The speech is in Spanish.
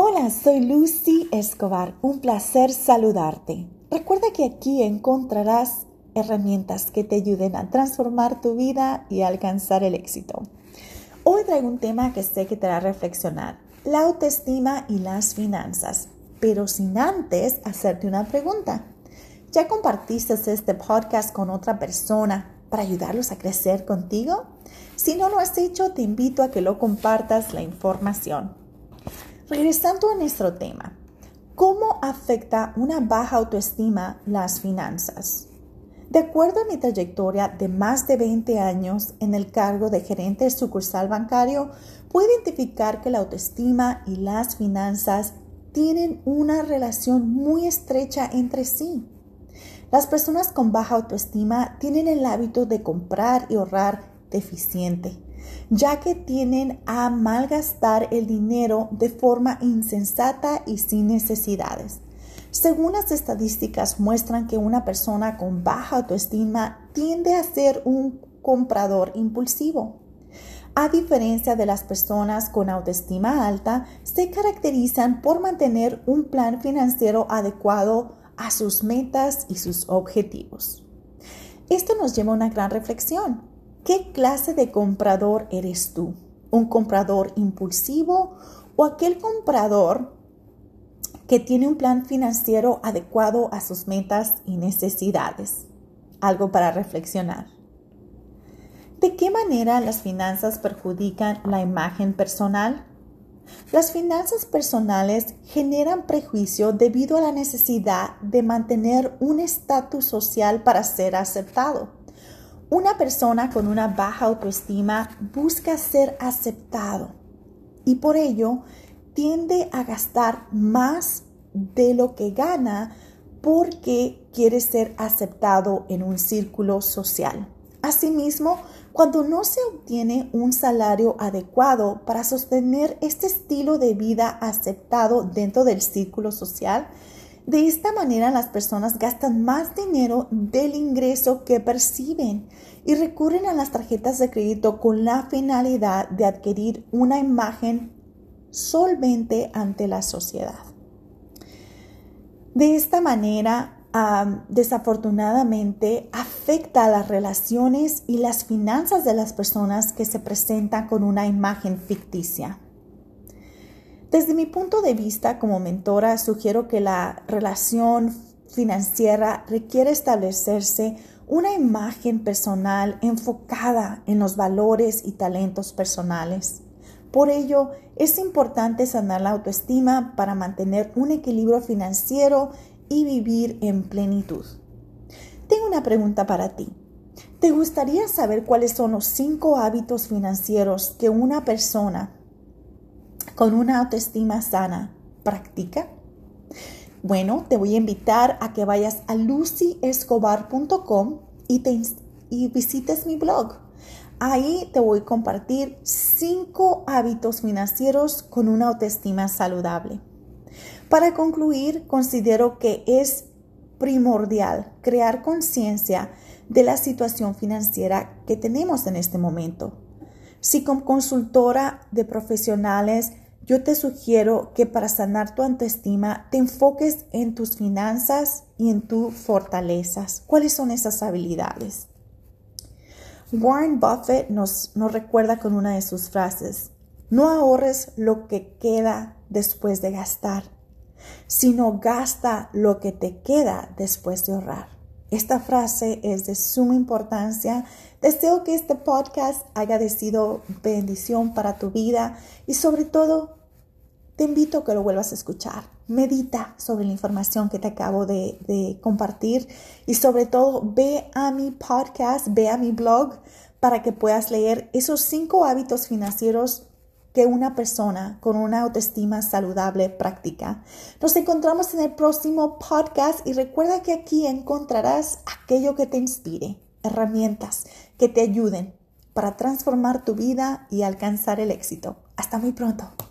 Hola, soy Lucy Escobar. Un placer saludarte. Recuerda que aquí encontrarás herramientas que te ayuden a transformar tu vida y alcanzar el éxito. Hoy traigo un tema que sé que te hará reflexionar, la autoestima y las finanzas, pero sin antes hacerte una pregunta. ¿Ya compartiste este podcast con otra persona para ayudarlos a crecer contigo? Si no lo has hecho, te invito a que lo compartas la información. Regresando a nuestro tema, ¿cómo afecta una baja autoestima las finanzas? De acuerdo a mi trayectoria de más de 20 años en el cargo de gerente de sucursal bancario, puedo identificar que la autoestima y las finanzas tienen una relación muy estrecha entre sí. Las personas con baja autoestima tienen el hábito de comprar y ahorrar deficiente ya que tienen a malgastar el dinero de forma insensata y sin necesidades. Según las estadísticas muestran que una persona con baja autoestima tiende a ser un comprador impulsivo. A diferencia de las personas con autoestima alta, se caracterizan por mantener un plan financiero adecuado a sus metas y sus objetivos. Esto nos lleva a una gran reflexión. ¿Qué clase de comprador eres tú? ¿Un comprador impulsivo o aquel comprador que tiene un plan financiero adecuado a sus metas y necesidades? Algo para reflexionar. ¿De qué manera las finanzas perjudican la imagen personal? Las finanzas personales generan prejuicio debido a la necesidad de mantener un estatus social para ser aceptado. Una persona con una baja autoestima busca ser aceptado y por ello tiende a gastar más de lo que gana porque quiere ser aceptado en un círculo social. Asimismo, cuando no se obtiene un salario adecuado para sostener este estilo de vida aceptado dentro del círculo social, de esta manera las personas gastan más dinero del ingreso que perciben y recurren a las tarjetas de crédito con la finalidad de adquirir una imagen solvente ante la sociedad. De esta manera, desafortunadamente, afecta a las relaciones y las finanzas de las personas que se presentan con una imagen ficticia. Desde mi punto de vista como mentora, sugiero que la relación financiera requiere establecerse una imagen personal enfocada en los valores y talentos personales. Por ello, es importante sanar la autoestima para mantener un equilibrio financiero y vivir en plenitud. Tengo una pregunta para ti. ¿Te gustaría saber cuáles son los cinco hábitos financieros que una persona con una autoestima sana practica? Bueno, te voy a invitar a que vayas a lucyescobar.com y, y visites mi blog. Ahí te voy a compartir cinco hábitos financieros con una autoestima saludable. Para concluir, considero que es primordial crear conciencia de la situación financiera que tenemos en este momento. Si como consultora de profesionales yo te sugiero que para sanar tu autoestima te enfoques en tus finanzas y en tus fortalezas. ¿Cuáles son esas habilidades? Warren Buffett nos, recuerda con una de sus frases, no ahorres lo que queda después de gastar, sino gasta lo que te queda después de ahorrar. Esta frase es de suma importancia. Deseo que este podcast haya sido bendición para tu vida y sobre todo te invito a que lo vuelvas a escuchar. Medita sobre la información que te acabo de, compartir y sobre todo ve a mi podcast, ve a mi blog para que puedas leer esos cinco hábitos financieros que una persona con una autoestima saludable practica. Nos encontramos en el próximo podcast y recuerda que aquí encontrarás aquello que te inspire, herramientas que te ayuden para transformar tu vida y alcanzar el éxito. Hasta muy pronto.